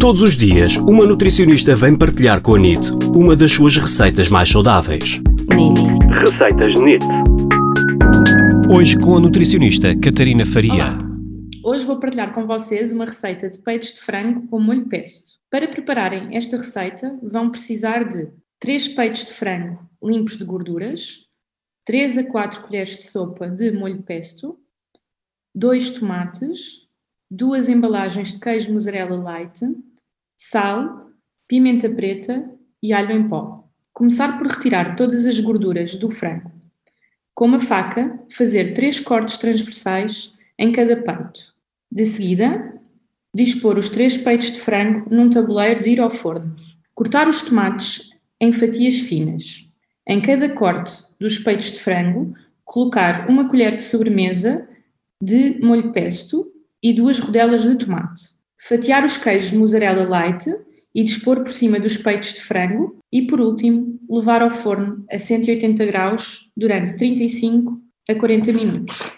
Todos os dias, uma nutricionista vem partilhar com a NIT uma das suas receitas mais saudáveis. NIT. Receitas NIT. Hoje com a nutricionista Catarina Faria. Olá. Hoje vou partilhar com vocês uma receita de peitos de frango com molho pesto. Para prepararem esta receita, vão precisar de 3 peitos de frango limpos de gorduras, 3 a 4 colheres de sopa de molho pesto, 2 tomates, duas embalagens de queijo mussarela light, sal, pimenta preta e alho em pó. Começar por retirar todas as gorduras do frango. Com uma faca, fazer três cortes transversais em cada peito. De seguida, dispor os três peitos de frango num tabuleiro de ir ao forno. Cortar os tomates em fatias finas. Em cada corte dos peitos de frango, colocar uma colher de sobremesa de molho pesto e duas rodelas de tomate. Fatiar os queijos mussarela light e dispor por cima dos peitos de frango e, por último, levar ao forno a 180 graus durante 35 a 40 minutos.